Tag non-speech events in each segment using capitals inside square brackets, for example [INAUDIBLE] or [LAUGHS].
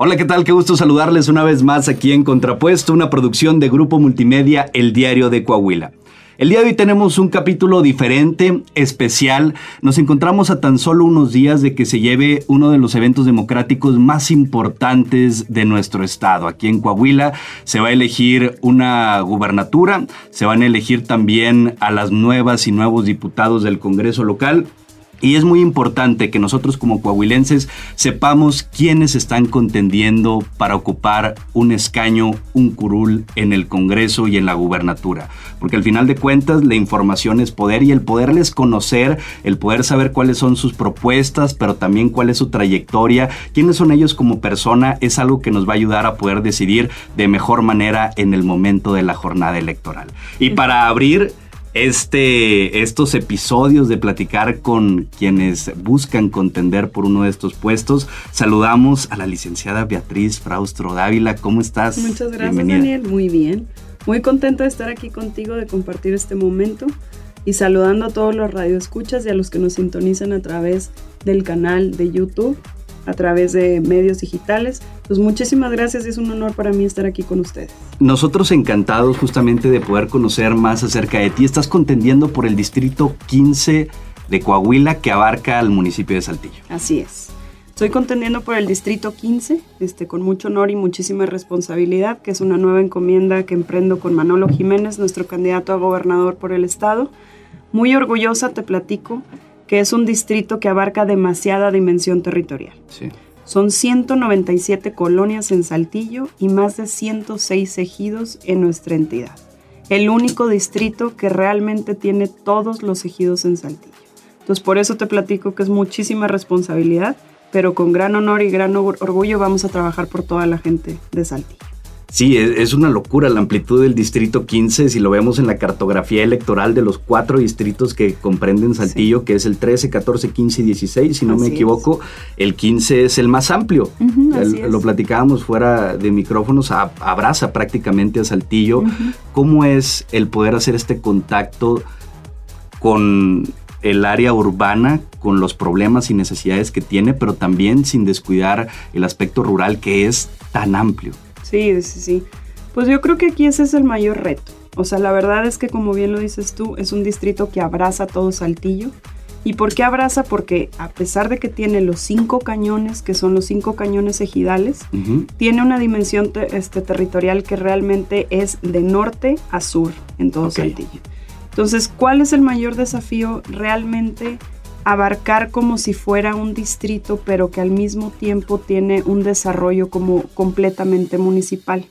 Hola, ¿qué tal? Qué gusto saludarles una vez más aquí en Contrapuesto, una producción de Grupo Multimedia El Diario de Coahuila. El día de hoy tenemos un capítulo diferente, especial. Nos encontramos a tan solo unos días de que se lleve uno de los eventos democráticos más importantes de nuestro estado. Aquí en Coahuila se va a elegir una gubernatura, se van a elegir también a las nuevas y nuevos diputados del Congreso local y es muy importante que nosotros como coahuilenses sepamos quiénes están contendiendo para ocupar un escaño, un curul en el Congreso y en la gubernatura. Porque al final de cuentas la información es poder y el poderles conocer, el poder saber cuáles son sus propuestas, pero también cuál es su trayectoria, quiénes son ellos como persona, es algo que nos va a ayudar a poder decidir de mejor manera en el momento de la jornada electoral. Y para abrir este, estos episodios de platicar con quienes buscan contender por uno de estos puestos. Saludamos a la licenciada Beatriz Fraustro Dávila. ¿Cómo estás? Muchas gracias, Daniel. Muy bien. Muy contenta de estar aquí contigo, de compartir este momento y saludando a todos los radioescuchas y a los que nos sintonizan a través del canal de YouTube a través de medios digitales. Pues muchísimas gracias es un honor para mí estar aquí con ustedes. Nosotros encantados justamente de poder conocer más acerca de ti. Estás contendiendo por el distrito 15 de Coahuila que abarca al municipio de Saltillo. Así es. Estoy contendiendo por el distrito 15, este, con mucho honor y muchísima responsabilidad, que es una nueva encomienda que emprendo con Manolo Jiménez, nuestro candidato a gobernador por el estado. Muy orgullosa, te platico, que es un distrito que abarca demasiada dimensión territorial. Son 197 colonias en Saltillo y más de 106 ejidos en nuestra entidad. El único distrito que realmente tiene todos los ejidos en Saltillo. Entonces por eso te platico que es muchísima responsabilidad, pero con gran honor y gran orgullo vamos a trabajar por toda la gente de Saltillo. Sí, es una locura la amplitud del distrito 15, si lo vemos en la cartografía electoral de los cuatro distritos que comprenden Saltillo, que es el 13, 14, 15 y 16, si no me equivoco, el 15 es el más amplio. lo platicábamos fuera de micrófonos, abraza prácticamente a Saltillo. ¿Cómo es el poder hacer este contacto con el área urbana con los problemas y necesidades que tiene, pero también sin descuidar el aspecto rural que es tan amplio. Sí, sí, sí. Pues yo creo que aquí ese es el mayor reto. O sea, la verdad es que como bien lo dices tú, es un distrito que abraza todo Saltillo. ¿Y por qué abraza? Porque a pesar de que tiene los cinco cañones, que son los cinco cañones ejidales, tiene una dimensión este, territorial que realmente es de norte a sur en todo Saltillo. Entonces, ¿cuál es el mayor desafío? Realmente abarcar como si fuera un distrito, pero que al mismo tiempo tiene un desarrollo como completamente municipal.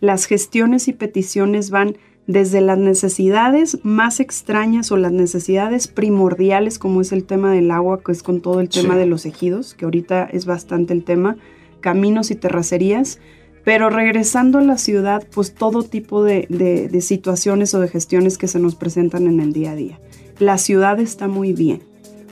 Las gestiones y peticiones van desde las necesidades más extrañas o las necesidades primordiales, como es el tema del agua, que es con todo el tema de los ejidos, que ahorita es bastante el tema, caminos y terracerías, pero regresando a la ciudad, pues todo tipo de, de situaciones o de gestiones que se nos presentan en el día a día. La ciudad está muy bien,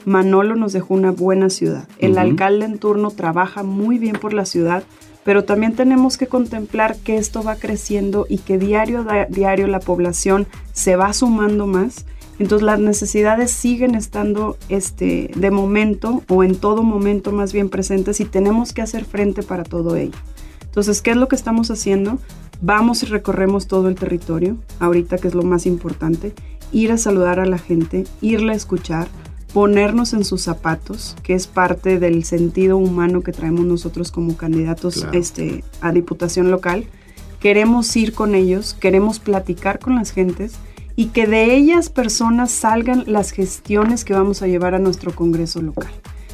Manolo nos dejó una buena ciudad. El alcalde en turno trabaja muy bien por la ciudad, pero también tenemos que contemplar que esto va creciendo y que diario a diario la población se va sumando más. Entonces las necesidades siguen estando este, de momento o en todo momento más bien presentes y tenemos que hacer frente para todo ello. Entonces, ¿qué es lo que estamos haciendo? Vamos y recorremos todo el territorio, ahorita que es lo más importante, ir a saludar a la gente, irle a escuchar, ponernos en sus zapatos, que es parte del sentido humano que traemos nosotros como candidatos este, a diputación local. Queremos ir con ellos, queremos platicar con las gentes y que de ellas personas salgan las gestiones que vamos a llevar a nuestro Congreso local.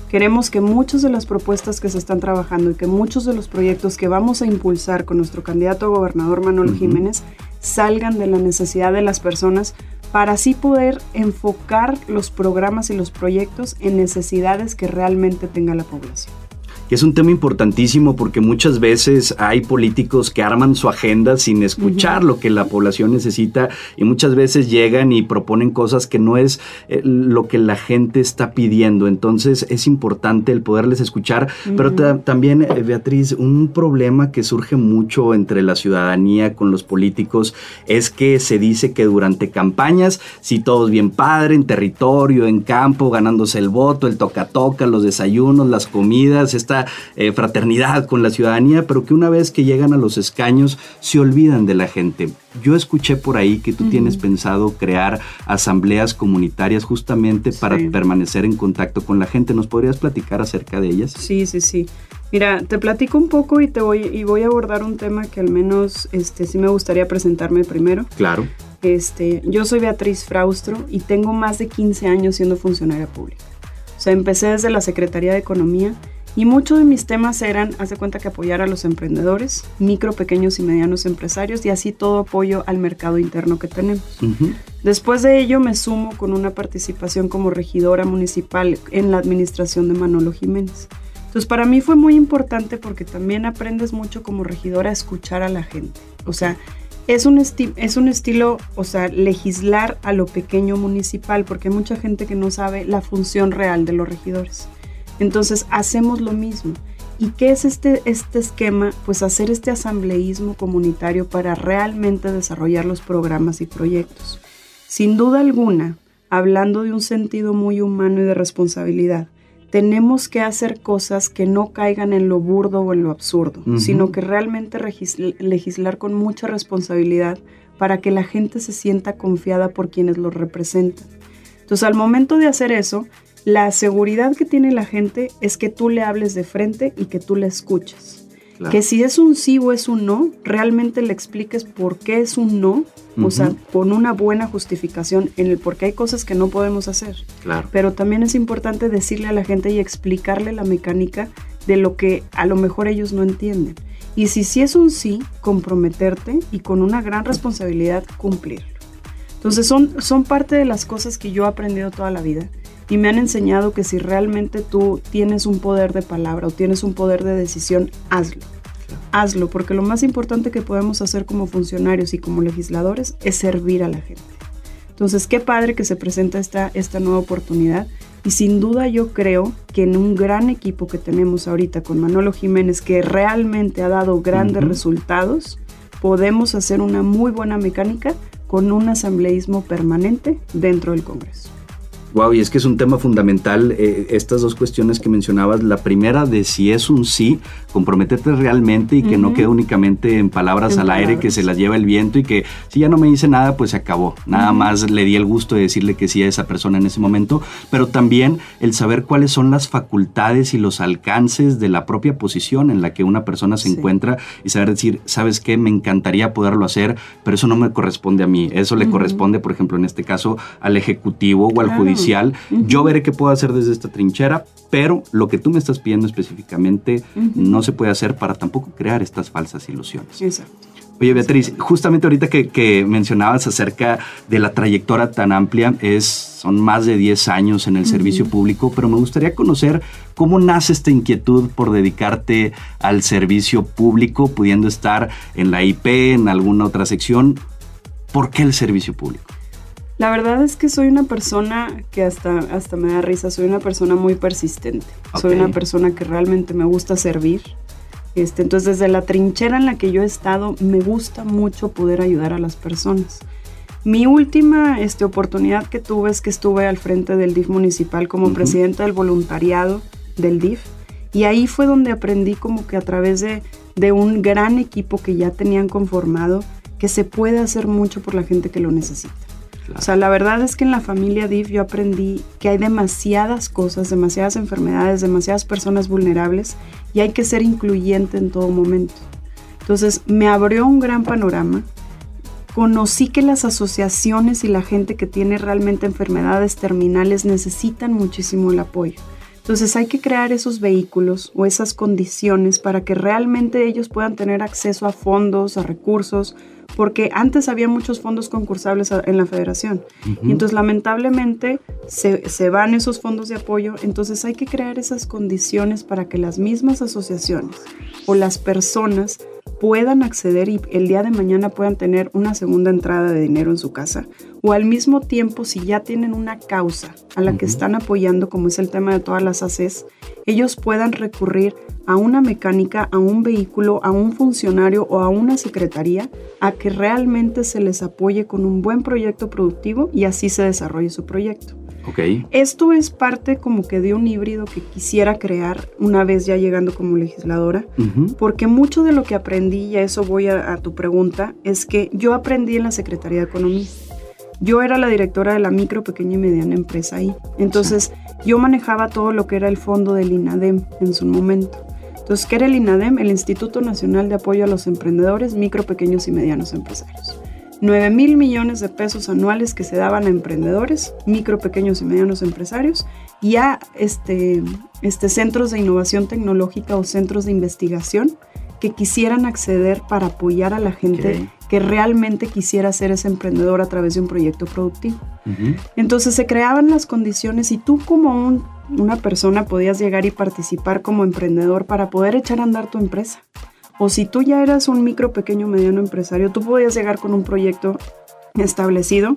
Queremos que muchas de las propuestas que se están trabajando y que muchos de los proyectos que vamos a impulsar con nuestro candidato a gobernador Manuel Jiménez salgan de la necesidad de las personas para así poder enfocar los programas y los proyectos en necesidades que realmente tenga la población que es un tema importantísimo porque muchas veces hay políticos que arman su agenda sin escuchar lo que la población necesita y muchas veces llegan y proponen cosas que no es eh, lo que la gente está pidiendo. Entonces es importante el poderles escuchar, pero también, eh, Beatriz, un problema que surge mucho entre la ciudadanía con los políticos es que se dice que durante campañas, si todos bien padre, en territorio, en campo, ganándose el voto, el toca-toca, los desayunos, las comidas, está eh, fraternidad con la ciudadanía, pero que una vez que llegan a los escaños se olvidan de la gente. Yo escuché por ahí que tú tienes pensado crear asambleas comunitarias justamente para permanecer en contacto con la gente. ¿Nos podrías platicar acerca de ellas? Sí, sí, sí. Mira, te platico un poco y te voy y voy a abordar un tema que al menos este sí me gustaría presentarme primero. Claro. Este, yo soy Beatriz Fraustro y tengo más de 15 años siendo funcionaria pública. O sea, empecé desde la Secretaría de Economía y muchos de mis temas eran, haz de cuenta que apoyar a los emprendedores, micro, pequeños y medianos empresarios y así todo apoyo al mercado interno que tenemos. Después de ello me sumo con una participación como regidora municipal en la administración de Manolo Jiménez. Entonces para mí fue muy importante porque también aprendes mucho como regidora a escuchar a la gente. O sea, es un, es un estilo, o sea, legislar a lo pequeño municipal, porque hay mucha gente que no sabe la función real de los regidores. Entonces hacemos lo mismo. ¿Y qué es este, este esquema? Pues hacer este asambleísmo comunitario para realmente desarrollar los programas y proyectos. Sin duda alguna, hablando de un sentido muy humano y de responsabilidad, tenemos que hacer cosas que no caigan en lo burdo o en lo absurdo, sino que realmente legislar con mucha responsabilidad para que la gente se sienta confiada por quienes lo representan. Entonces, al momento de hacer eso, la seguridad que tiene la gente es que tú le hables de frente y que tú le escuches. Que si es un sí o es un no, realmente le expliques por qué es un no, o sea, con una buena justificación en el por qué hay cosas que no podemos hacer. Claro. Pero también es importante decirle a la gente y explicarle la mecánica de lo que a lo mejor ellos no entienden. Y si sí es un sí, comprometerte y con una gran responsabilidad cumplirlo. Entonces son, son parte de las cosas que yo he aprendido toda la vida y me han enseñado que si realmente tú tienes un poder de palabra o tienes un poder de decisión, hazlo. Hazlo, porque lo más importante que podemos hacer como funcionarios y como legisladores es servir a la gente. Entonces, qué padre que se presenta esta, esta nueva oportunidad y sin duda yo creo que en un gran equipo que tenemos ahorita con Manolo Jiménez, que realmente ha dado grandes resultados, podemos hacer una muy buena mecánica con un asambleísmo permanente dentro del Congreso. Wow, y es que es un tema fundamental eh, estas dos cuestiones que mencionabas. La primera de si es un sí, comprometerte realmente y que no quede únicamente en palabras al aire, que se las lleva el viento y que si ya no me dice nada, pues se acabó. Nada más le di el gusto de decirle que sí a esa persona en ese momento, pero también el saber cuáles son las facultades y los alcances de la propia posición en la que una persona se encuentra y saber decir, ¿sabes qué? Me encantaría poderlo hacer, pero eso no me corresponde a mí. Eso le corresponde, por ejemplo, en este caso, al ejecutivo o al judicial yo veré qué puedo hacer desde esta trinchera, pero lo que tú me estás pidiendo específicamente no se puede hacer para tampoco crear estas falsas ilusiones. Exacto. Oye, Beatriz, justamente ahorita que, mencionabas acerca de la trayectoria tan amplia, es, son más de 10 años en el servicio público, pero me gustaría conocer cómo nace esta inquietud por dedicarte al servicio público, pudiendo estar en la IP, en alguna otra sección. ¿Por qué el servicio público? La verdad es que soy una persona que hasta, hasta me da risa, soy una persona muy persistente, soy una persona que realmente me gusta servir. Este, entonces desde la trinchera en la que yo he estado, me gusta mucho poder ayudar a las personas. Mi última este, oportunidad que tuve es que estuve al frente del DIF municipal como presidenta del voluntariado del DIF y ahí fue donde aprendí como que a través de, de un gran equipo que ya tenían conformado, que se puede hacer mucho por la gente que lo necesita. O sea, la verdad es que en la familia DIF yo aprendí que hay demasiadas cosas, demasiadas enfermedades, demasiadas personas vulnerables y hay que ser incluyente en todo momento. Entonces me abrió un gran panorama. Conocí que las asociaciones y la gente que tiene realmente enfermedades terminales necesitan muchísimo el apoyo. Entonces hay que crear esos vehículos o esas condiciones para que realmente ellos puedan tener acceso a fondos, a recursos, porque antes había muchos fondos concursables en la federación. Y entonces lamentablemente se, se, van esos fondos de apoyo, entonces hay que crear esas condiciones para que las mismas asociaciones o las personas puedan acceder y el día de mañana puedan tener una segunda entrada de dinero en su casa. O al mismo tiempo, si ya tienen una causa a la que están apoyando, como es el tema de todas las ACES, ellos puedan recurrir a una mecánica, a un vehículo, a un funcionario o a una secretaría a que realmente se les apoye con un buen proyecto productivo y así se desarrolle su proyecto. Esto es parte como que de un híbrido que quisiera crear una vez ya llegando como legisladora, porque mucho de lo que aprendí, y a eso voy a, a tu pregunta, es que yo aprendí en la Secretaría de Economía. Yo era la directora de la micro, pequeña y mediana empresa ahí. Entonces, yo manejaba todo lo que era el fondo del INADEM en su momento. Entonces, ¿qué era el INADEM? El Instituto Nacional de Apoyo a los Emprendedores, Micro, Pequeños y Medianos Empresarios. 9 mil millones de pesos anuales que se daban a emprendedores, micro, pequeños y medianos empresarios y a este, este, centros de innovación tecnológica o centros de investigación que quisieran acceder para apoyar a la gente que realmente quisiera ser ese emprendedor a través de un proyecto productivo. Entonces se creaban las condiciones y tú como una persona podías llegar y participar como emprendedor para poder echar a andar tu empresa. O si tú ya eras un micro, pequeño, mediano empresario, tú podías llegar con un proyecto establecido,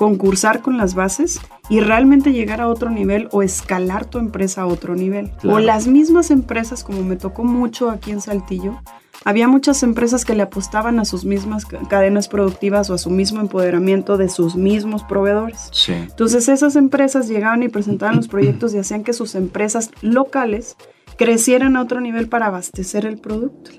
concursar con las bases y realmente llegar a otro nivel o escalar tu empresa a otro nivel. O las mismas empresas, como me tocó mucho aquí en Saltillo, había muchas empresas que le apostaban a sus mismas cadenas productivas o a su mismo empoderamiento de sus mismos proveedores. Entonces esas empresas llegaban y presentaban los proyectos y hacían que sus empresas locales crecieran a otro nivel para abastecer el producto.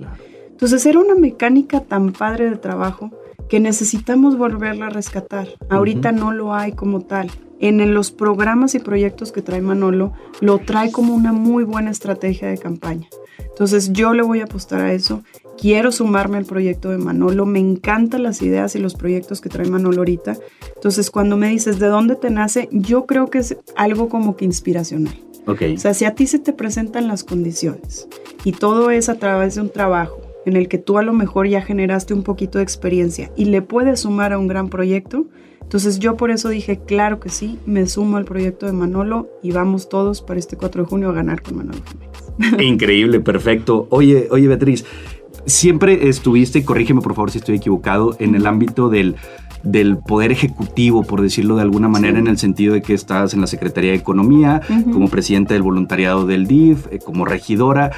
Entonces era una mecánica tan padre de trabajo que necesitamos volverla a rescatar. Ahorita no lo hay como tal. En los programas y proyectos que trae Manolo, lo trae como una muy buena estrategia de campaña. Entonces yo le voy a apostar a eso. Quiero sumarme al proyecto de Manolo. Me encantan las ideas y los proyectos que trae Manolo ahorita. Entonces cuando me dices de dónde te nace, yo creo que es algo como que inspiracional. Okay. O sea, si a ti se te presentan las condiciones y todo es a través de un trabajo en el que tú a lo mejor ya generaste un poquito de experiencia y le puedes sumar a un gran proyecto, entonces yo por eso dije, claro que sí, me sumo al proyecto de Manolo y vamos todos para este 4 de junio a ganar con Manolo Jiménez. [LAUGHS] Increíble, perfecto. Oye, oye Beatriz, siempre estuviste, corrígeme por favor si estoy equivocado, en el ámbito del del poder ejecutivo, por decirlo de alguna manera, en el sentido de que estás en la Secretaría de Economía, como presidenta del voluntariado del DIF, eh, como regidora.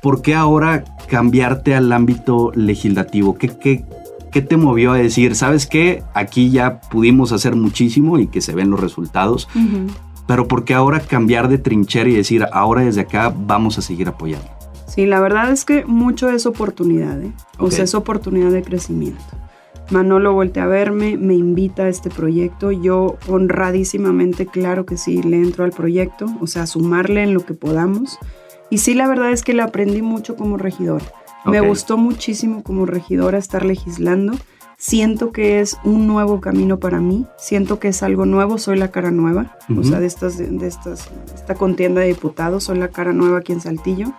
¿Por qué ahora cambiarte al ámbito legislativo? ¿Qué, qué, qué te movió a decir, sabes qué, aquí ya pudimos hacer muchísimo y que se ven los resultados? Pero ¿por qué ahora cambiar de trinchera y decir, ahora desde acá vamos a seguir apoyando? Sí, la verdad es que mucho es oportunidad, ¿eh? o sea, es oportunidad de crecimiento. Manolo voltea a verme, me invita a este proyecto. Yo honradísimamente, claro que sí, le entro al proyecto, o sea, sumarle en lo que podamos. Y sí, la verdad es que le aprendí mucho como regidora. Me gustó muchísimo como regidora estar legislando. Siento que es un nuevo camino para mí. Siento que es algo nuevo. Soy la cara nueva. O sea, de estas, de estas, esta contienda de diputados, soy la cara nueva aquí en Saltillo.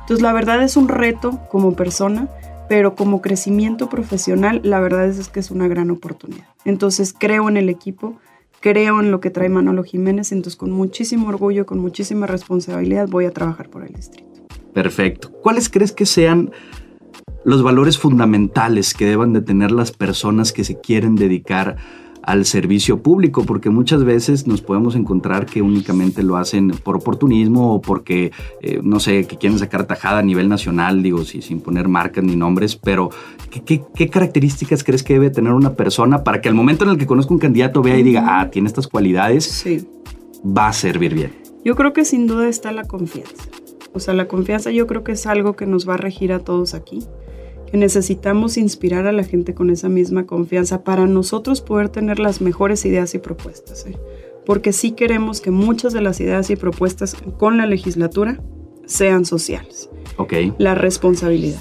Entonces, la verdad es un reto como persona pero como crecimiento profesional, la verdad es, que es una gran oportunidad. Entonces creo en el equipo, creo en lo que trae Manolo Jiménez, entonces con muchísimo orgullo, con muchísima responsabilidad voy a trabajar por el distrito. Perfecto. ¿Cuáles crees que sean los valores fundamentales que deban de tener las personas que se quieren dedicar al servicio público, porque muchas veces nos podemos encontrar que únicamente lo hacen por oportunismo o porque, eh, no sé, que quieren sacar tajada a nivel nacional, digo, sin poner marcas ni nombres, pero ¿qué, ¿qué, características crees que debe tener una persona para que al momento en el que conozca un candidato vea y diga, ah, tiene estas cualidades, sí. va a servir bien? Yo creo que sin duda está la confianza. O sea, la confianza yo creo que es algo que nos va a regir a todos aquí necesitamos inspirar a la gente con esa misma confianza para nosotros poder tener las mejores ideas y propuestas. ¿eh? Porque sí queremos que muchas de las ideas y propuestas con la legislatura sean sociales. Ok. La responsabilidad.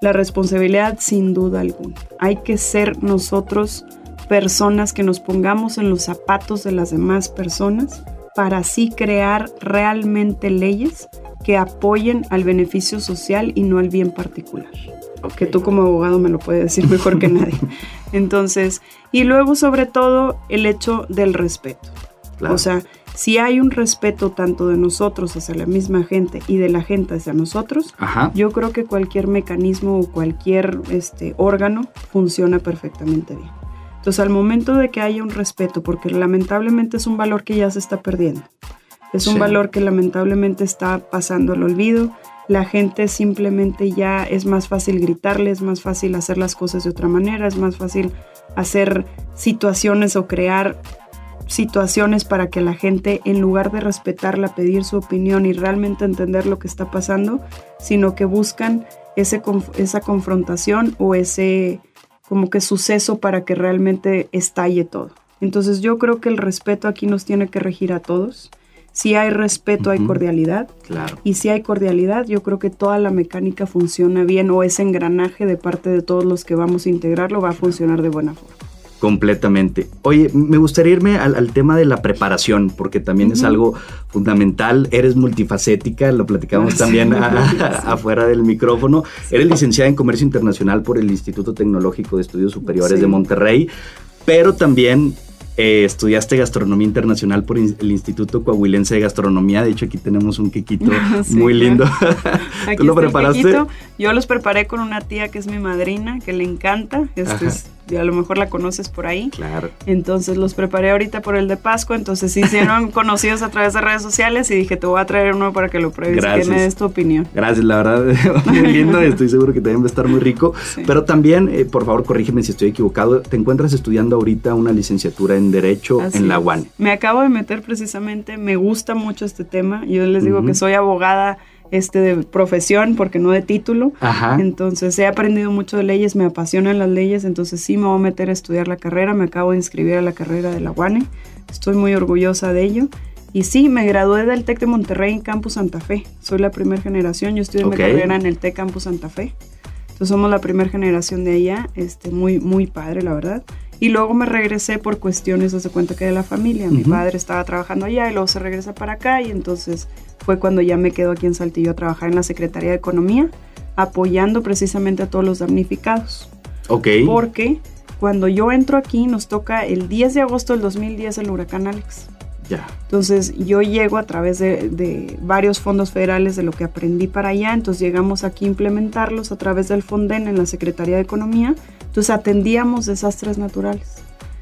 La responsabilidad sin duda alguna. Hay que ser nosotros personas que nos pongamos en los zapatos de las demás personas para así crear realmente leyes que apoyen al beneficio social y no al bien particular que tú como abogado me lo puedes decir mejor que nadie. [LAUGHS] Entonces, y luego sobre todo el hecho del respeto. O sea, si hay un respeto tanto de nosotros hacia la misma gente y de la gente hacia nosotros, yo creo que cualquier mecanismo o cualquier este, órgano funciona perfectamente bien. Entonces, al momento de que haya un respeto, porque lamentablemente es un valor que ya se está perdiendo, es un valor que lamentablemente está pasando al olvido, la gente simplemente ya es más fácil gritarle, es más fácil hacer las cosas de otra manera, es más fácil hacer situaciones o crear situaciones para que la gente, en lugar de respetarla, pedir su opinión y realmente entender lo que está pasando, sino que buscan esa confrontación o ese como que suceso para que realmente estalle todo. Entonces yo creo que el respeto aquí nos tiene que regir a todos. Si hay respeto, hay cordialidad. Claro. Y si hay cordialidad, yo creo que toda la mecánica funciona bien o ese engranaje de parte de todos los que vamos a integrarlo va a funcionar de buena forma. Completamente. Oye, me gustaría irme al, tema de la preparación, porque también es algo fundamental. Eres multifacética, lo platicamos también [LAUGHS] afuera del micrófono. Eres licenciada en Comercio Internacional por el Instituto Tecnológico de Estudios Superiores de Monterrey, pero también eh, estudiaste gastronomía internacional por el Instituto Coahuilense de Gastronomía. De hecho, aquí tenemos un quequito [LAUGHS] muy lindo. [LAUGHS] ¿Tú lo preparaste? Yo los preparé con una tía que es mi madrina, que le encanta. Este es a lo mejor la conoces por ahí. Claro. Entonces los preparé ahorita por el de Pascua, entonces se hicieron [LAUGHS] conocidos a través de redes sociales y dije, te voy a traer uno para que lo pruebes y que me des tu opinión. Gracias, la verdad, [LAUGHS] muy lindo, estoy seguro que también va a estar muy rico. Pero también, eh, por favor, corrígeme si estoy equivocado, te encuentras estudiando ahorita una licenciatura en Derecho en la UAN. Me acabo de meter precisamente, me gusta mucho este tema, yo les digo que soy abogada este, de profesión, porque no de título. Entonces he aprendido mucho de leyes, me apasionan las leyes, entonces sí me voy a meter a estudiar la carrera, me acabo de inscribir a la carrera de la UANE, estoy muy orgullosa de ello. Y sí, me gradué del TEC de Monterrey en Campus Santa Fe. Soy la primera generación, yo estudié mi carrera en el TEC Campus Santa Fe. Entonces somos la primera generación de allá, este, muy, muy padre, la verdad. Y luego me regresé por cuestiones, hace cuenta que de la familia. Mi padre estaba trabajando allá y luego se regresa para acá y entonces fue cuando ya me quedo aquí en Saltillo a trabajar en la Secretaría de Economía, apoyando precisamente a todos los damnificados. Ok. Porque cuando yo entro aquí nos toca el 10 de agosto del 2010 el huracán Alex. Ya. Entonces yo llego a través de, de, varios fondos federales de lo que aprendí para allá, entonces llegamos aquí a implementarlos a través del Fonden en la Secretaría de Economía entonces atendíamos desastres naturales.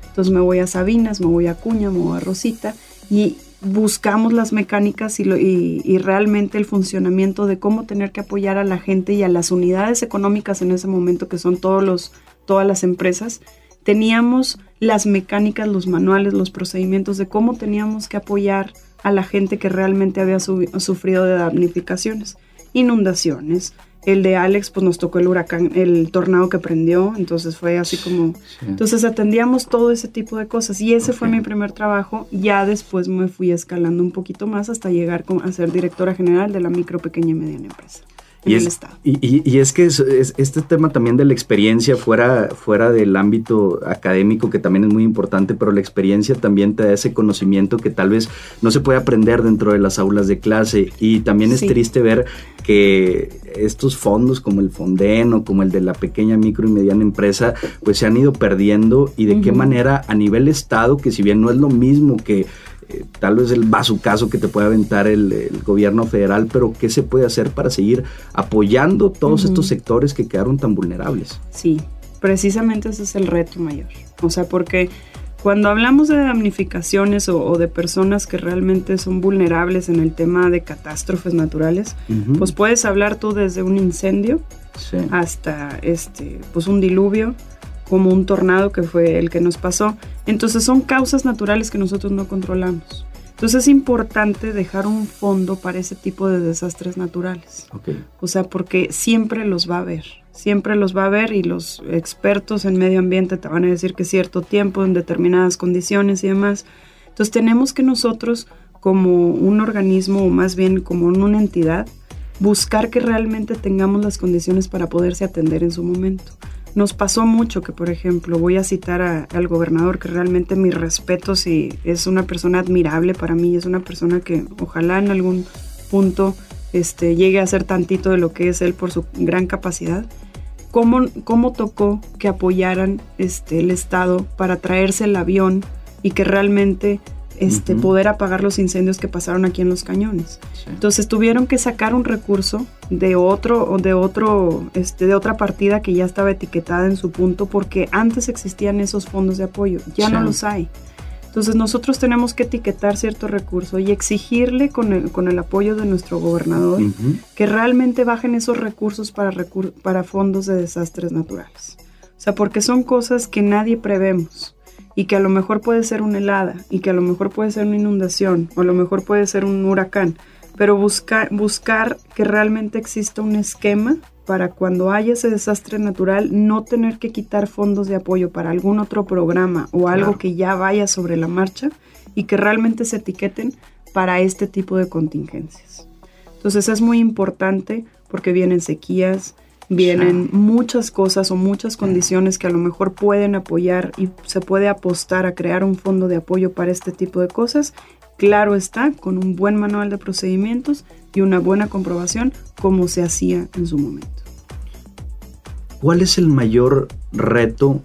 Entonces me voy a Sabinas, me voy a Cuña, me voy a Rosita y buscamos las mecánicas y, y, realmente el funcionamiento de cómo tener que apoyar a la gente y a las unidades económicas en ese momento, que son todos los, todas las empresas. Teníamos las mecánicas, los manuales, los procedimientos de cómo teníamos que apoyar a la gente que realmente había sufrido de damnificaciones, inundaciones, el de Alex, pues nos tocó el huracán, el tornado que prendió, entonces fue así como... Entonces atendíamos todo ese tipo de cosas y ese fue mi primer trabajo. Ya después me fui escalando un poquito más hasta llegar a ser directora general de la micro, pequeña y mediana empresa y es, Y, es que este tema también de la experiencia fuera, fuera del ámbito académico, que también es muy importante, pero la experiencia también te da ese conocimiento que tal vez no se puede aprender dentro de las aulas de clase. Y también es triste ver que estos fondos como el Fonden o como el de la pequeña, micro y mediana empresa, pues se han ido perdiendo y de qué manera a nivel Estado, que si bien no es lo mismo que eh, tal vez el caso que te puede aventar el, gobierno federal, pero ¿qué se puede hacer para seguir apoyando todos estos sectores que quedaron tan vulnerables? Sí, precisamente ese es el reto mayor. O sea, porque cuando hablamos de damnificaciones o, de personas que realmente son vulnerables en el tema de catástrofes naturales, pues puedes hablar tú desde un incendio hasta este, pues un diluvio, como un tornado que fue el que nos pasó. Entonces son causas naturales que nosotros no controlamos. Entonces es importante dejar un fondo para ese tipo de desastres naturales. O sea, porque siempre los va a haber, siempre los va a haber y los expertos en medio ambiente te van a decir que cierto tiempo, en determinadas condiciones y demás. Entonces tenemos que nosotros como un organismo o más bien como una entidad, buscar que realmente tengamos las condiciones para poderse atender en su momento. Nos pasó mucho que, por ejemplo, voy a citar al gobernador, que realmente mi respeto, si es una persona admirable para mí, es una persona que ojalá en algún punto este, llegue a ser tantito de lo que es él por su gran capacidad. ¿Cómo, cómo tocó que apoyaran este, el Estado para traerse el avión y que realmente este, poder apagar los incendios que pasaron aquí en los cañones. Entonces tuvieron que sacar un recurso de otro, de otro, este, de otra partida que ya estaba etiquetada en su punto, porque antes existían esos fondos de apoyo, ya no los hay. Entonces nosotros tenemos que etiquetar cierto recurso y exigirle con el, con el apoyo de nuestro gobernador que realmente bajen esos recursos para, para fondos de desastres naturales. O sea, porque son cosas que nadie prevemos y que a lo mejor puede ser una helada y que a lo mejor puede ser una inundación o a lo mejor puede ser un huracán, pero buscar, buscar que realmente exista un esquema para cuando haya ese desastre natural no tener que quitar fondos de apoyo para algún otro programa o algo que ya vaya sobre la marcha y que realmente se etiqueten para este tipo de contingencias. Entonces es muy importante porque vienen sequías, vienen muchas cosas o muchas condiciones que a lo mejor pueden apoyar y se puede apostar a crear un fondo de apoyo para este tipo de cosas. Claro está, con un buen manual de procedimientos y una buena comprobación como se hacía en su momento. ¿Cuál es el mayor reto?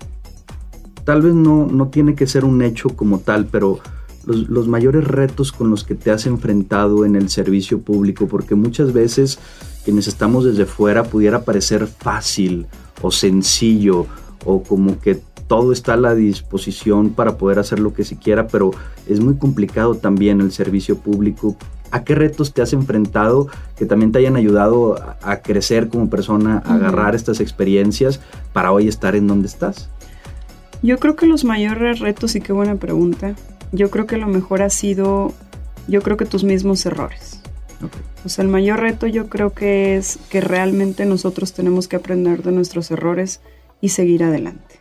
Tal vez no, no tiene que ser un hecho como tal, pero los, los, mayores retos con los que te has enfrentado en el servicio público, porque muchas veces quienes estamos desde fuera pudiera parecer fácil o sencillo o como que todo está a la disposición para poder hacer lo que se quiera, pero es muy complicado también el servicio público. ¿A qué retos te has enfrentado que también te hayan ayudado a, crecer como persona, a agarrar estas experiencias para hoy estar en donde estás? Yo creo que los mayores retos, y qué buena pregunta, yo creo que lo mejor ha sido, yo creo que tus mismos errores. O sea, el mayor reto yo creo que es que realmente nosotros tenemos que aprender de nuestros errores y seguir adelante.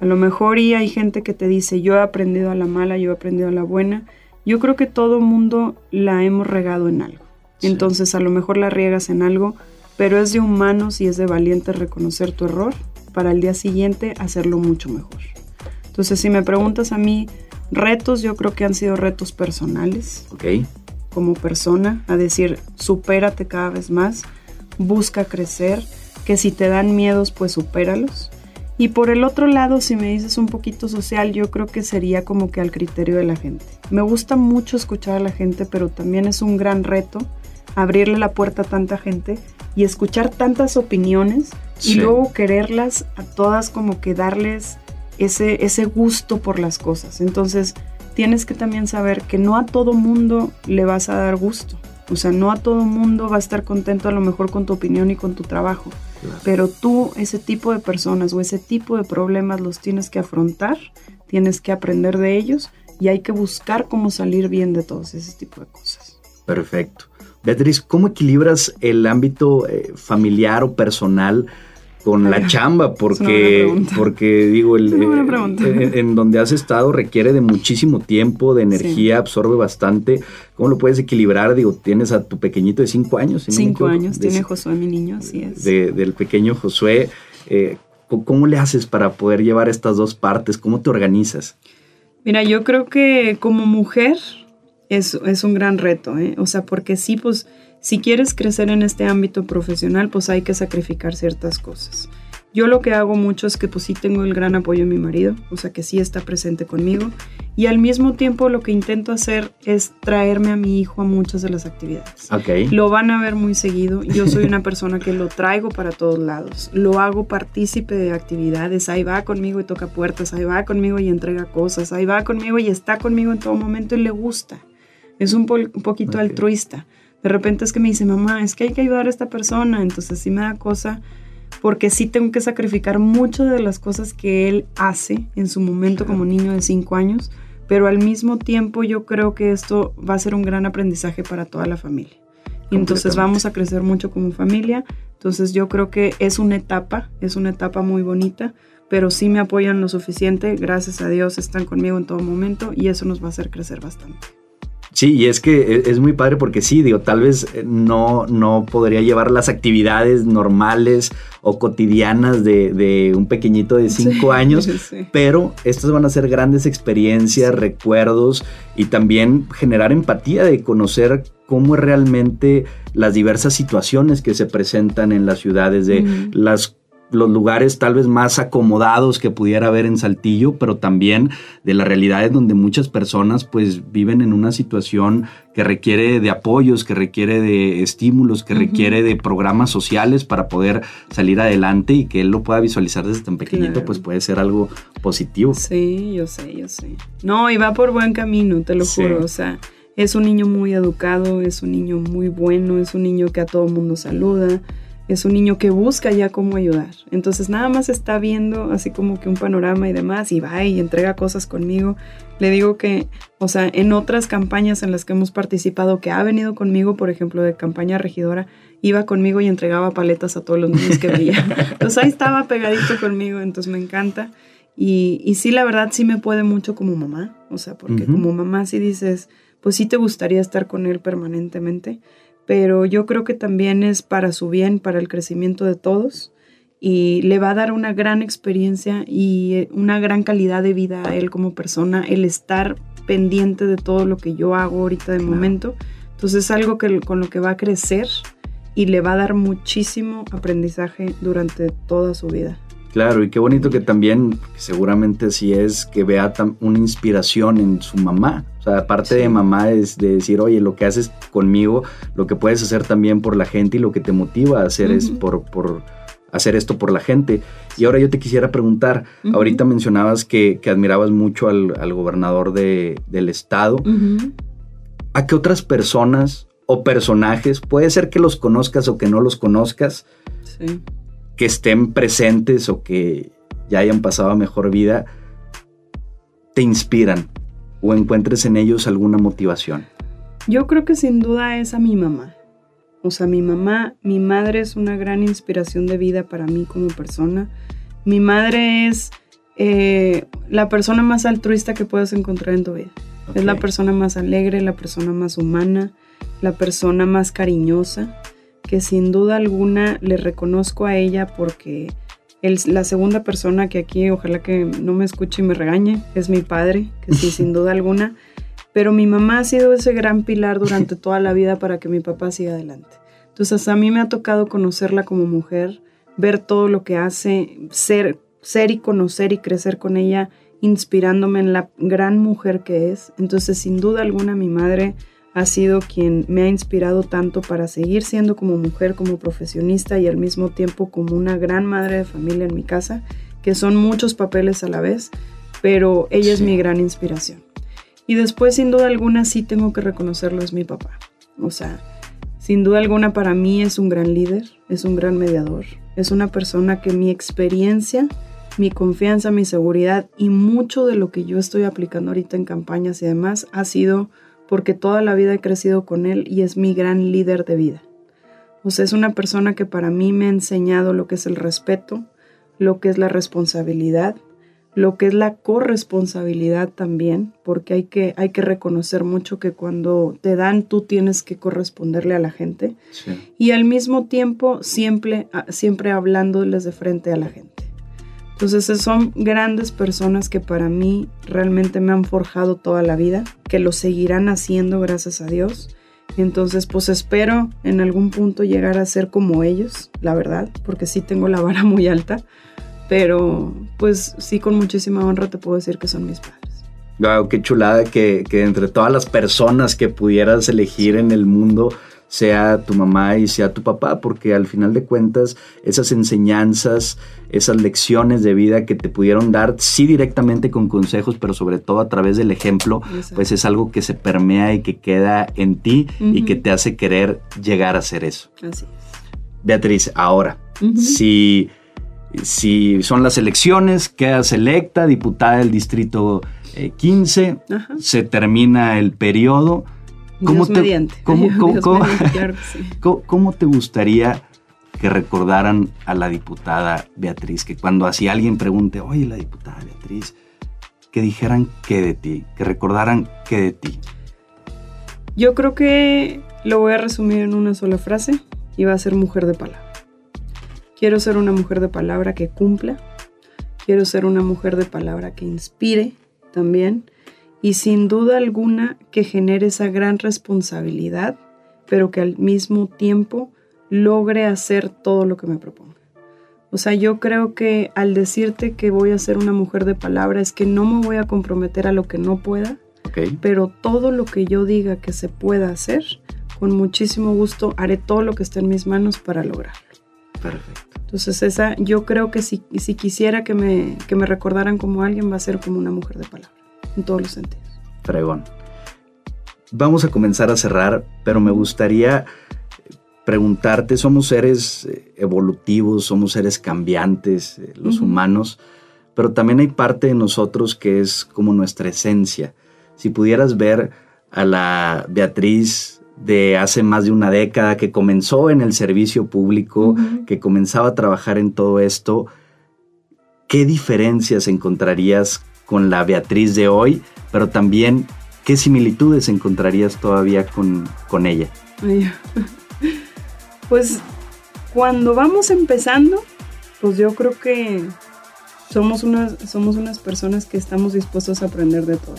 A lo mejor y hay gente que te dice, yo he aprendido a la mala, yo he aprendido a la buena. Yo creo que todo mundo la hemos regado en algo. Entonces a lo mejor la riegas en algo, pero es de humanos y es de valientes reconocer tu error para el día siguiente hacerlo mucho mejor. Entonces si me preguntas a mí, retos yo creo que han sido retos personales. Ok. Como persona, a decir, supérate cada vez más, busca crecer, que si te dan miedos, pues supéralos y por el otro lado, si me dices un poquito social, yo creo que sería como que al criterio de la gente. Me gusta mucho escuchar a la gente, pero también es un gran reto abrirle la puerta a tanta gente y escuchar tantas opiniones y luego quererlas a todas como que darles ese, ese gusto por las cosas. Entonces, tienes que también saber que no a todo mundo le vas a dar gusto. O sea, no a todo mundo va a estar contento a lo mejor con tu opinión y con tu trabajo. Pero tú, ese tipo de personas o ese tipo de problemas los tienes que afrontar, tienes que aprender de ellos y hay que buscar cómo salir bien de todos ese tipo de cosas. Perfecto. Beatriz, ¿cómo equilibras el ámbito eh, familiar o personal con la chamba, porque, porque digo, el, eh, en, donde has estado requiere de muchísimo tiempo, de energía, absorbe bastante. ¿Cómo lo puedes equilibrar? Digo, tienes a tu pequeñito de cinco años. cinco años, tiene Josué, mi niño, así es. del pequeño Josué. Eh, ¿Cómo le haces para poder llevar estas dos partes? ¿Cómo te organizas? Mira, yo creo que como mujer es, es un gran reto, ¿eh? O sea, porque sí, pues si quieres crecer en este ámbito profesional, pues hay que sacrificar ciertas cosas. Yo lo que hago mucho es que pues sí tengo el gran apoyo de mi marido, o sea que sí está presente conmigo y al mismo tiempo lo que intento hacer es traerme a mi hijo a muchas de las actividades. Okay. Lo van a ver muy seguido. Yo soy una persona que lo traigo para todos lados. Lo hago partícipe de actividades. Ahí va conmigo y toca puertas. Ahí va conmigo y entrega cosas. Ahí va conmigo y está conmigo en todo momento y le gusta. Es un, poquito altruista. De repente es que me dice, mamá, es que hay que ayudar a esta persona. Entonces sí me da cosa porque sí tengo que sacrificar mucho de las cosas que él hace en su momento como niño de 5 años, pero al mismo tiempo yo creo que esto va a ser un gran aprendizaje para toda la familia. Y entonces vamos a crecer mucho como familia. Entonces yo creo que es una etapa, es una etapa muy bonita, pero sí me apoyan lo suficiente. Gracias a Dios están conmigo en todo momento y eso nos va a hacer crecer bastante. Sí, y es que e, es muy padre porque sí, digo, tal vez eh, no, no podría llevar las actividades normales o cotidianas de, un pequeñito de cinco [LAUGHS] años, pero estas van a ser grandes experiencias, recuerdos y también generar empatía de conocer cómo es realmente las diversas situaciones que se presentan en las ciudades, de las los lugares tal vez más acomodados que pudiera haber en Saltillo, pero también de las realidades donde muchas personas pues viven en una situación que requiere de apoyos, que requiere de estímulos, que requiere de programas sociales para poder salir adelante y que él lo pueda visualizar desde tan pequeñito, pues puede ser algo positivo. Sí, yo sé, yo sé. No, y va por buen camino, te lo juro, o sea, es un niño muy educado, es un niño muy bueno, es un niño que a todo mundo saluda es un niño que busca ya cómo ayudar. Entonces nada más está viendo así como que un panorama y demás y va y entrega cosas conmigo. Le digo que, o sea, en otras campañas en las que hemos participado, que ha venido conmigo, por ejemplo, de campaña regidora, iba conmigo y entregaba paletas a todos los niños que veía. [LAUGHS] Entonces ahí estaba pegadito conmigo, entonces me encanta. Y, y sí, la verdad sí me puede mucho como mamá, o sea, porque como mamá sí dices, pues sí te gustaría estar con él permanentemente pero yo creo que también es para su bien, para el crecimiento de todos y le va a dar una gran experiencia y eh, una gran calidad de vida a él como persona, el estar pendiente de todo lo que yo hago ahorita de momento. Entonces es algo que, con lo que va a crecer y le va a dar muchísimo aprendizaje durante toda su vida. Claro, y qué bonito que también, seguramente sí es, que vea una inspiración en su mamá. O sea, aparte de mamá es de decir, oye, lo que haces conmigo, lo que puedes hacer también por la gente y lo que te motiva a hacer es por, por hacer esto por la gente. Y ahora yo te quisiera preguntar, ahorita mencionabas que, admirabas mucho al, gobernador de, del estado. ¿A qué otras personas o personajes, puede ser que los conozcas o que no los conozcas, sí que estén presentes o que ya hayan pasado a mejor vida, te inspiran o encuentres en ellos alguna motivación? Yo creo que sin duda es a mi mamá. O sea, mi mamá, mi madre es una gran inspiración de vida para mí como persona. Mi madre es eh, la persona más altruista que puedes encontrar en tu vida. Es la persona más alegre, la persona más humana, la persona más cariñosa que sin duda alguna le reconozco a ella porque la segunda persona que aquí, ojalá que no me escuche y me regañe, es mi padre, que sí, [LAUGHS] sin duda alguna. Pero mi mamá ha sido ese gran pilar durante toda la vida para que mi papá siga adelante. Entonces a mí me ha tocado conocerla como mujer, ver todo lo que hace, ser, ser y conocer y crecer con ella, inspirándome en la gran mujer que es. Entonces sin duda alguna mi madre ha sido quien me ha inspirado tanto para seguir siendo como mujer, como profesionista y al mismo tiempo como una gran madre de familia en mi casa, que son muchos papeles a la vez, pero ella es mi gran inspiración. Y después, sin duda alguna, sí tengo que reconocerlo, es mi papá. O sea, sin duda alguna para mí es un gran líder, es un gran mediador, es una persona que mi experiencia, mi confianza, mi seguridad y mucho de lo que yo estoy aplicando ahorita en campañas y demás ha sido porque toda la vida he crecido con él y es mi gran líder de vida. O sea, es una persona que para mí me ha enseñado lo que es el respeto, lo que es la responsabilidad, lo que es la corresponsabilidad también, porque hay que, hay que reconocer mucho que cuando te dan tú tienes que corresponderle a la gente y al mismo tiempo siempre, siempre hablándoles de frente a la gente. Entonces son grandes personas que para mí realmente me han forjado toda la vida, que lo seguirán haciendo gracias a Dios. Entonces pues espero en algún punto llegar a ser como ellos, la verdad, porque sí tengo la vara [LAUGHS] muy alta, pero pues sí con muchísima honra te puedo decir que son mis padres. Wow, qué chulada que, que entre todas las personas que pudieras elegir en el mundo, sea tu mamá y sea tu papá, porque al final de cuentas esas enseñanzas, esas lecciones de vida que te pudieron dar, sí directamente con consejos, pero sobre todo a través del ejemplo, pues es algo que se permea y que queda en ti y que te hace querer llegar a ser eso. Así Beatriz, ahora, si, si son las elecciones, quedas electa diputada del distrito 15, eh, se termina el periodo ¿Cómo te, [LAUGHS] [LAUGHS] ¿cómo, te gustaría que recordaran a la diputada Beatriz? Que cuando así alguien pregunte, oye, la diputada Beatriz, que dijeran qué de ti, que recordaran qué de ti. Yo creo que lo voy a resumir en una sola frase y va a ser mujer de palabra. Quiero ser una mujer de palabra que cumpla. Quiero ser una mujer de palabra que inspire también y sin duda alguna que genere esa gran responsabilidad, pero que al mismo tiempo logre hacer todo lo que me proponga. O sea, yo creo que al decirte que voy a ser una mujer de palabra es que no me voy a comprometer a lo que no pueda, pero todo lo que yo diga que se pueda hacer, con muchísimo gusto haré todo lo que esté en mis manos para lograrlo. Perfecto. Entonces esa, yo creo que si, si quisiera que me, que me recordaran como alguien, va a ser como una mujer de palabra en todos los sentidos. Fregón. Vamos a comenzar a cerrar, pero me gustaría preguntarte, somos seres eh, evolutivos, somos seres cambiantes, eh, los humanos, pero también hay parte de nosotros que es como nuestra esencia. Si pudieras ver a la Beatriz de hace más de una década, que comenzó en el servicio público, que comenzaba a trabajar en todo esto, ¿qué diferencias encontrarías con la Beatriz de hoy? Pero también, ¿qué similitudes encontrarías todavía con, con ella? [LAUGHS] Pues cuando vamos empezando, pues yo creo que somos unas, somos unas personas que estamos dispuestos a aprender de todo.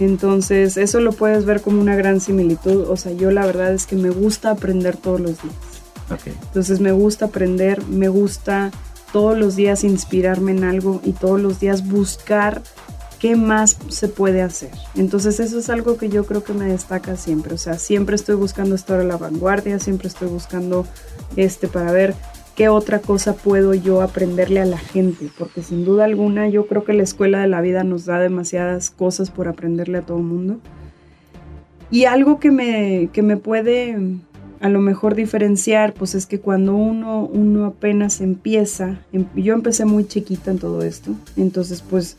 Entonces, eso lo puedes ver como una gran similitud. O sea, yo la verdad es que me gusta aprender todos los días. Entonces, me gusta aprender, me gusta todos los días inspirarme en algo y todos los días buscar qué más se puede hacer. Entonces, eso es algo que yo creo que me destaca siempre. O sea, siempre estoy buscando estar a la vanguardia, siempre estoy buscando este para ver qué otra cosa puedo yo aprenderle a la gente, porque sin duda alguna yo creo que la escuela de la vida nos da demasiadas cosas por aprenderle a todo el mundo. Y algo que me, que me puede a lo mejor diferenciar, pues es que cuando uno, uno apenas empieza, em, yo empecé muy chiquita en todo esto, entonces pues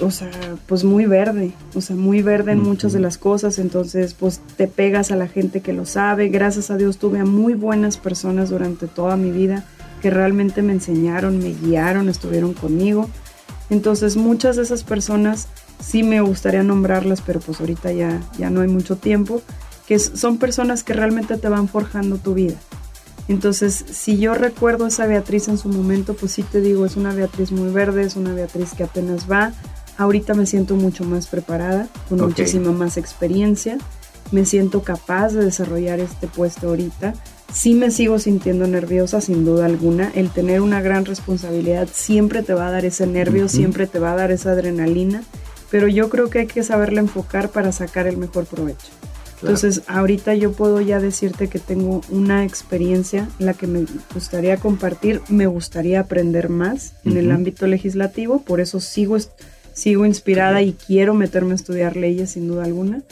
o sea, pues muy verde, o sea, muy verde en muchas de las cosas, entonces pues te pegas a la gente que lo sabe, gracias a Dios tuve a muy buenas personas durante toda mi vida que realmente me enseñaron, me guiaron, estuvieron conmigo, entonces muchas de esas personas sí me gustaría nombrarlas, pero pues ahorita ya, ya no hay mucho tiempo, que son personas que realmente te van forjando tu vida. Entonces, si yo recuerdo a esa Beatriz en su momento, pues sí te digo, es una Beatriz muy verde, es una Beatriz que apenas va, Ahorita me siento mucho más preparada, con muchísima más experiencia. Me siento capaz de desarrollar este puesto ahorita. Sí me sigo sintiendo nerviosa, sin duda alguna. El tener una gran responsabilidad siempre te va a dar ese nervio, siempre te va a dar esa adrenalina, pero yo creo que hay que saberla enfocar para sacar el mejor provecho. Entonces, ahorita yo puedo ya decirte que tengo una experiencia la que me gustaría compartir, me gustaría aprender más en el ámbito legislativo, por eso sigo sigo inspirada y quiero meterme a estudiar leyes sin duda alguna.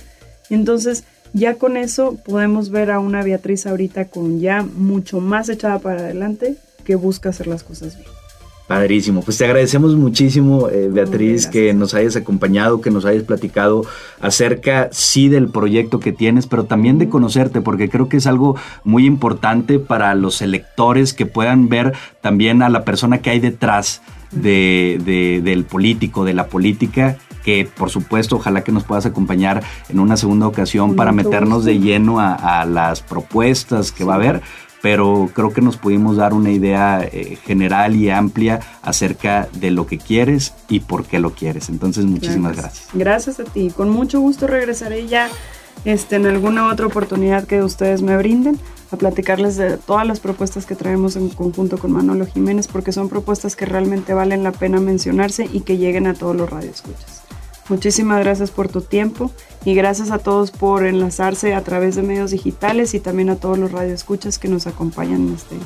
Entonces, ya con eso podemos ver a una Beatriz ahorita con ya mucho más echada para adelante que busca hacer las cosas bien. Padrísimo, pues te agradecemos muchísimo, eh, Beatriz, que nos hayas acompañado, que nos hayas platicado acerca, sí, del proyecto que tienes, pero también de conocerte, porque creo que es algo muy importante para los electores que puedan ver también a la persona que hay detrás de, del político, de la política, que por supuesto ojalá que nos puedas acompañar en una segunda ocasión para meternos de lleno a, las propuestas que va a haber, pero creo que nos pudimos dar una idea eh, general y amplia acerca de lo que quieres y por qué lo quieres. Entonces, muchísimas gracias. Gracias, a ti. Con mucho gusto regresaré ya este, en alguna otra oportunidad que ustedes me brinden a platicarles de todas las propuestas que traemos en conjunto con Manolo Jiménez, porque son propuestas que realmente valen la pena mencionarse y que lleguen a todos los radioescuchas. Muchísimas gracias por tu tiempo y gracias a todos por enlazarse a través de medios digitales y también a todos los radioescuchas que nos acompañan en este,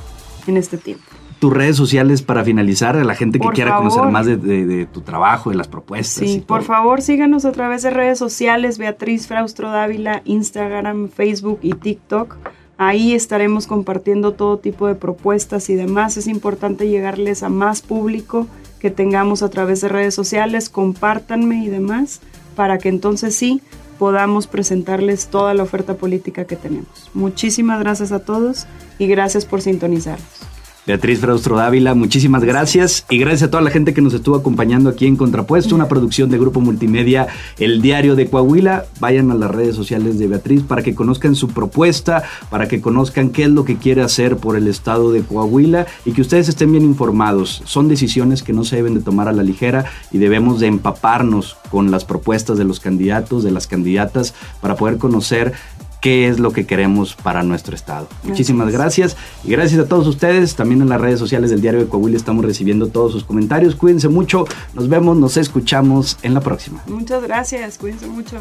en este tiempo. Tus redes sociales para finalizar, a la gente que quiera conocer más de, tu trabajo, de las propuestas. Sí, por favor síganos a través de redes sociales, Beatriz Fraustro Dávila, Instagram, Facebook y TikTok. Ahí estaremos compartiendo todo tipo de propuestas y demás. Es importante llegarles a más público que tengamos a través de redes sociales. Compártanme y demás para que entonces sí podamos presentarles toda la oferta política que tenemos. Muchísimas gracias a todos y gracias por sintonizarnos. Beatriz Fraustro Dávila, muchísimas gracias y gracias a toda la gente que nos estuvo acompañando aquí en Contrapuesto, una producción de Grupo Multimedia, El Diario de Coahuila. Vayan a las redes sociales de Beatriz para que conozcan su propuesta, para que conozcan qué es lo que quiere hacer por el estado de Coahuila y que ustedes estén bien informados. Son decisiones que no se deben de tomar a la ligera y debemos de empaparnos con las propuestas de los candidatos, de las candidatas, para poder conocer qué es lo que queremos para nuestro estado. Muchísimas gracias y gracias a todos ustedes. También en las redes sociales del Diario de Coahuila estamos recibiendo todos sus comentarios. Cuídense mucho, nos vemos, nos escuchamos en la próxima. Muchas gracias, cuídense mucho.